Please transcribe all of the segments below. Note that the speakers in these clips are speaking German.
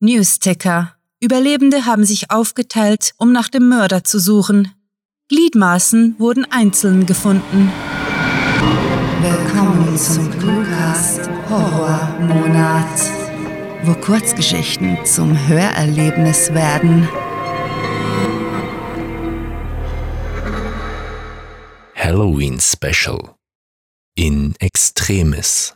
Newsticker. Überlebende haben sich aufgeteilt, um nach dem Mörder zu suchen. Gliedmaßen wurden einzeln gefunden. Willkommen zum Cluecast Horrormonat, wo Kurzgeschichten zum Hörerlebnis werden. Halloween Special in Extremis.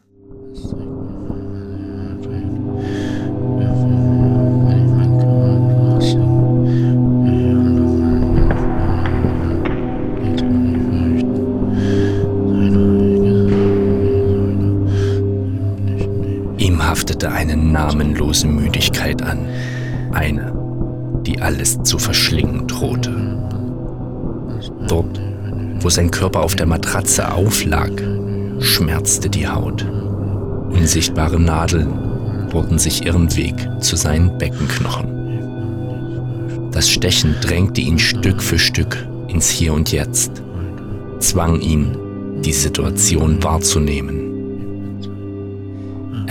Ihm haftete eine namenlose Müdigkeit an, eine, die alles zu verschlingen drohte. Dort, wo sein Körper auf der Matratze auflag, schmerzte die Haut. Unsichtbare Nadeln bohrten sich ihren Weg zu seinen Beckenknochen. Das Stechen drängte ihn Stück für Stück ins Hier und Jetzt, zwang ihn, die Situation wahrzunehmen.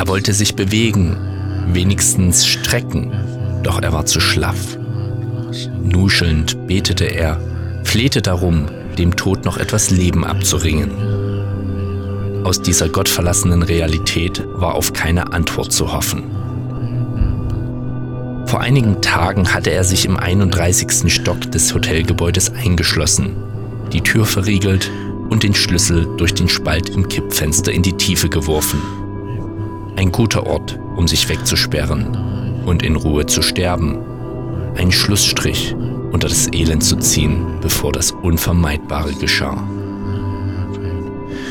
Er wollte sich bewegen, wenigstens strecken, doch er war zu schlaff. Nuschelnd betete er, flehte darum, dem Tod noch etwas Leben abzuringen. Aus dieser gottverlassenen Realität war auf keine Antwort zu hoffen. Vor einigen Tagen hatte er sich im 31. Stock des Hotelgebäudes eingeschlossen, die Tür verriegelt und den Schlüssel durch den Spalt im Kippfenster in die Tiefe geworfen. Ein guter Ort, um sich wegzusperren und in Ruhe zu sterben. Ein Schlussstrich unter das Elend zu ziehen, bevor das Unvermeidbare geschah.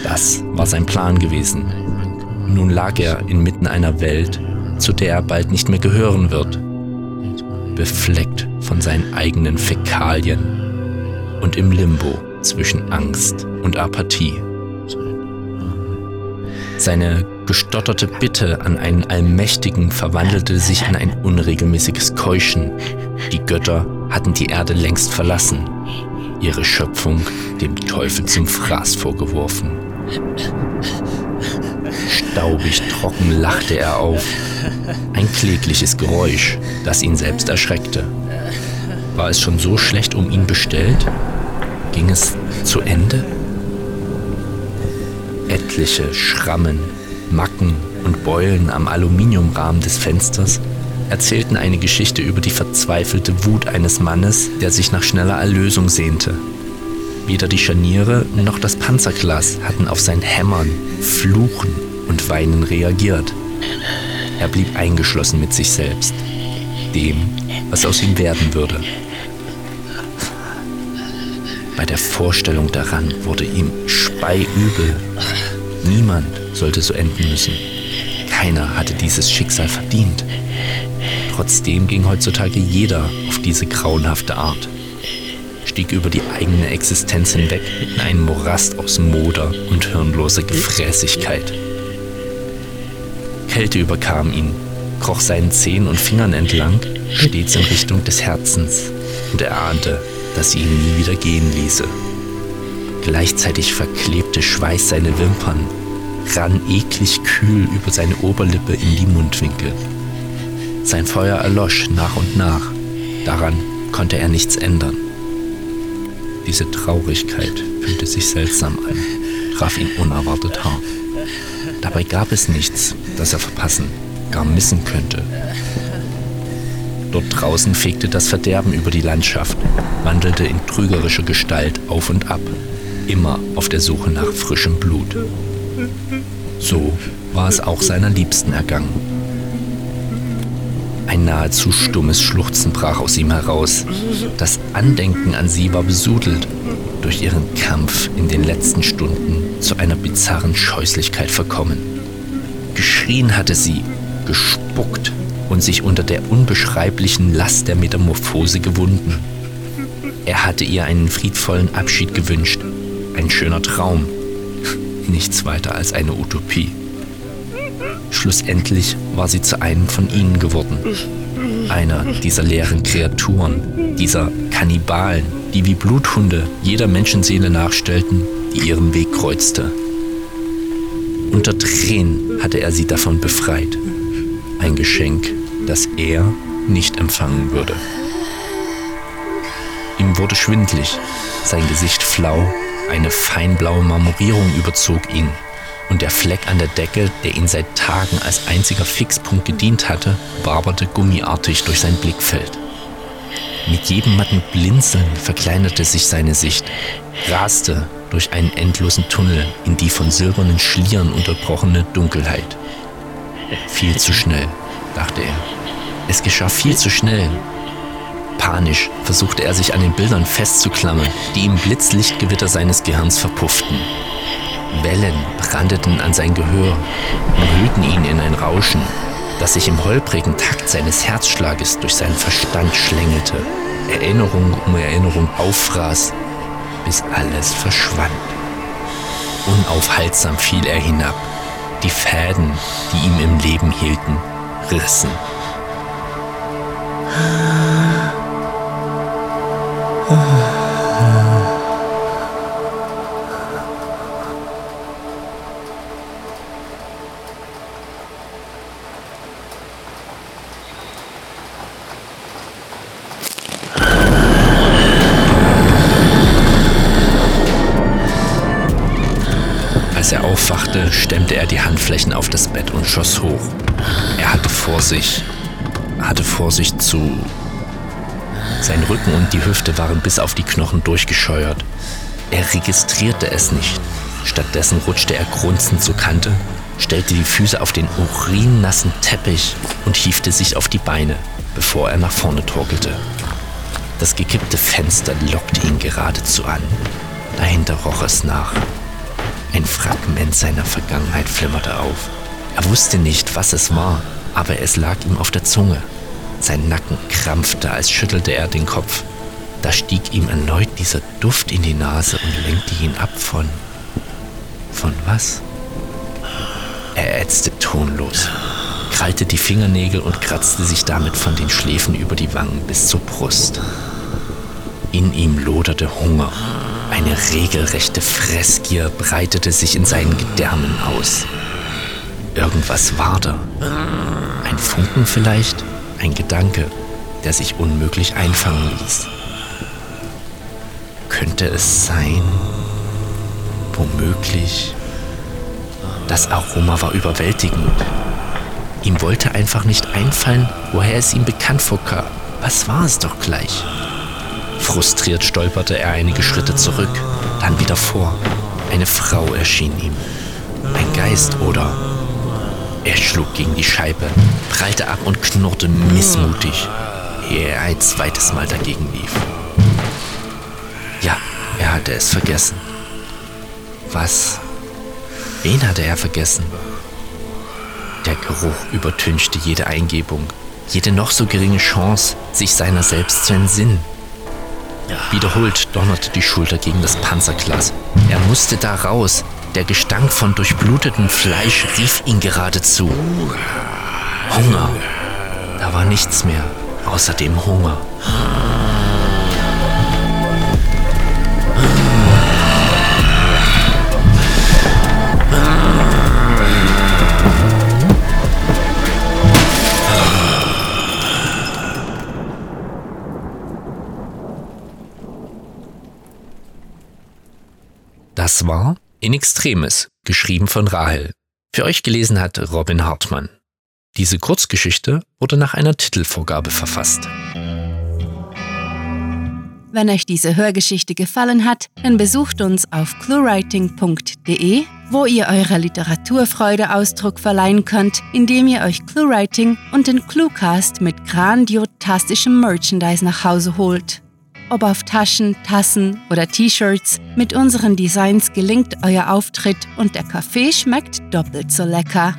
Das war sein Plan gewesen. Nun lag er inmitten einer Welt, zu der er bald nicht mehr gehören wird, befleckt von seinen eigenen Fäkalien und im Limbo zwischen Angst und Apathie. Seine gestotterte Bitte an einen Allmächtigen verwandelte sich in ein unregelmäßiges Keuchen. Die Götter hatten die Erde längst verlassen, ihre Schöpfung dem Teufel zum Fraß vorgeworfen. Staubig trocken lachte er auf, ein klägliches Geräusch, das ihn selbst erschreckte. War es schon so schlecht um ihn bestellt? Ging es zu Ende? Etliche Schrammen, Macken und Beulen am Aluminiumrahmen des Fensters erzählten eine Geschichte über die verzweifelte Wut eines Mannes, der sich nach schneller Erlösung sehnte. Weder die Scharniere noch das Panzerglas hatten auf sein Hämmern, Fluchen und Weinen reagiert. Er blieb eingeschlossen mit sich selbst, dem, was aus ihm werden würde. Bei der Vorstellung daran wurde ihm speiübel. Niemand sollte so enden müssen. Keiner hatte dieses Schicksal verdient. Trotzdem ging heutzutage jeder auf diese grauenhafte Art, stieg über die eigene Existenz hinweg in einen Morast aus Moder und hirnloser Gefräßigkeit. Kälte überkam ihn, kroch seinen Zehen und Fingern entlang, stets in Richtung des Herzens, und er ahnte, dass sie ihn nie wieder gehen ließe. Gleichzeitig verklebte Schweiß seine Wimpern, rann eklig kühl über seine Oberlippe in die Mundwinkel. Sein Feuer erlosch nach und nach. Daran konnte er nichts ändern. Diese Traurigkeit fühlte sich seltsam an, traf ihn unerwartet hart. Dabei gab es nichts, das er verpassen, gar missen könnte. Dort draußen fegte das Verderben über die Landschaft, wandelte in trügerischer Gestalt auf und ab, immer auf der Suche nach frischem Blut. So war es auch seiner Liebsten ergangen. Ein nahezu stummes Schluchzen brach aus ihm heraus. Das Andenken an sie war besudelt, durch ihren Kampf in den letzten Stunden zu einer bizarren Scheußlichkeit verkommen. Geschrien hatte sie, gespuckt und sich unter der unbeschreiblichen Last der Metamorphose gewunden. Er hatte ihr einen friedvollen Abschied gewünscht, ein schöner Traum, nichts weiter als eine Utopie. Schlussendlich war sie zu einem von ihnen geworden. Einer dieser leeren Kreaturen, dieser Kannibalen, die wie Bluthunde jeder Menschenseele nachstellten, die ihren Weg kreuzte. Unter Tränen hatte er sie davon befreit. Ein Geschenk, das er nicht empfangen würde. Ihm wurde schwindlig, sein Gesicht flau, eine feinblaue Marmorierung überzog ihn und der Fleck an der Decke, der ihn seit Tagen als einziger Fixpunkt gedient hatte, waberte gummiartig durch sein Blickfeld. Mit jedem matten Blinzeln verkleinerte sich seine Sicht, raste durch einen endlosen Tunnel in die von silbernen Schlieren unterbrochene Dunkelheit. Viel zu schnell, dachte er. Es geschah viel zu schnell. Panisch versuchte er sich an den Bildern festzuklammern, die im Blitzlichtgewitter seines Gehirns verpufften. Wellen brandeten an sein Gehör und hüllten ihn in ein Rauschen, das sich im holprigen Takt seines Herzschlages durch seinen Verstand schlängelte, Erinnerung um Erinnerung auffraß, bis alles verschwand. Unaufhaltsam fiel er hinab, die Fäden, die ihm im Leben hielten, rissen. Als er aufwachte, stemmte er die Handflächen auf das Bett und schoss hoch. Er hatte vor sich, hatte vor sich zu... Sein Rücken und die Hüfte waren bis auf die Knochen durchgescheuert. Er registrierte es nicht. Stattdessen rutschte er grunzend zur Kante, stellte die Füße auf den urinnassen Teppich und hiefte sich auf die Beine, bevor er nach vorne torkelte. Das gekippte Fenster lockte ihn geradezu an. Dahinter roch es nach. Ein Fragment seiner Vergangenheit flimmerte auf. Er wusste nicht, was es war, aber es lag ihm auf der Zunge. Sein Nacken krampfte, als schüttelte er den Kopf. Da stieg ihm erneut dieser Duft in die Nase und lenkte ihn ab von... Von was? Er ätzte tonlos, krallte die Fingernägel und kratzte sich damit von den Schläfen über die Wangen bis zur Brust. In ihm loderte Hunger. Eine regelrechte Fressgier breitete sich in seinen Gedärmen aus. Irgendwas war da. Ein Funken vielleicht? Ein Gedanke, der sich unmöglich einfangen ließ. Könnte es sein? Womöglich. Das Aroma war überwältigend. Ihm wollte einfach nicht einfallen, woher es ihm bekannt vorkam. Was war es doch gleich? Frustriert stolperte er einige Schritte zurück, dann wieder vor. Eine Frau erschien ihm. Ein Geist oder... Er schlug gegen die Scheibe, prallte ab und knurrte missmutig, ehe er ein zweites Mal dagegen lief. Ja, er hatte es vergessen. Was? Wen hatte er vergessen? Der Geruch übertünchte jede Eingebung, jede noch so geringe Chance, sich seiner selbst zu entsinnen. Wiederholt donnerte die Schulter gegen das Panzerglas. Er musste da raus. Der Gestank von durchblutetem Fleisch rief ihn geradezu. Hunger. Da war nichts mehr, außer dem Hunger. Das war In Extremis, geschrieben von Rahel. Für euch gelesen hat Robin Hartmann. Diese Kurzgeschichte wurde nach einer Titelvorgabe verfasst. Wenn euch diese Hörgeschichte gefallen hat, dann besucht uns auf cluewriting.de, wo ihr eurer Literaturfreude Ausdruck verleihen könnt, indem ihr euch Cluewriting und den Cluecast mit grandiotastischem Merchandise nach Hause holt. Ob auf Taschen, Tassen oder T-Shirts, mit unseren Designs gelingt euer Auftritt und der Kaffee schmeckt doppelt so lecker.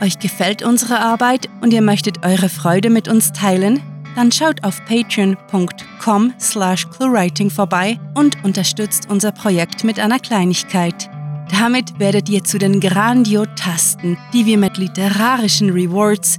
Euch gefällt unsere Arbeit und ihr möchtet eure Freude mit uns teilen? Dann schaut auf patreon.com slash cluewriting vorbei und unterstützt unser Projekt mit einer Kleinigkeit. Damit werdet ihr zu den Grandiotasten, die wir mit literarischen Rewards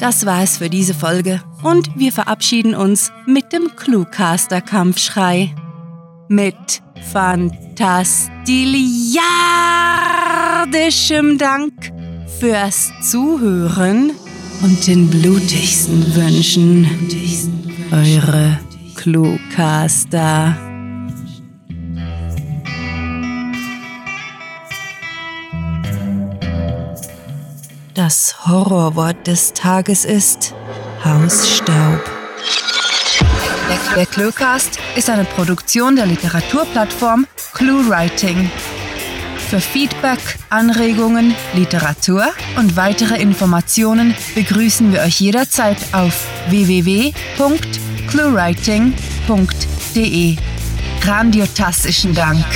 Das war es für diese Folge und wir verabschieden uns mit dem Cluecaster-Kampfschrei. Mit fantastiliardischem Dank fürs Zuhören und den blutigsten Wünschen. Eure Cluecaster. Das Horrorwort des Tages ist Hausstaub. Der Cluecast ist eine Produktion der Literaturplattform ClueWriting. Für Feedback, Anregungen, Literatur und weitere Informationen begrüßen wir euch jederzeit auf www.cluewriting.de. Grandiotastischen Dank.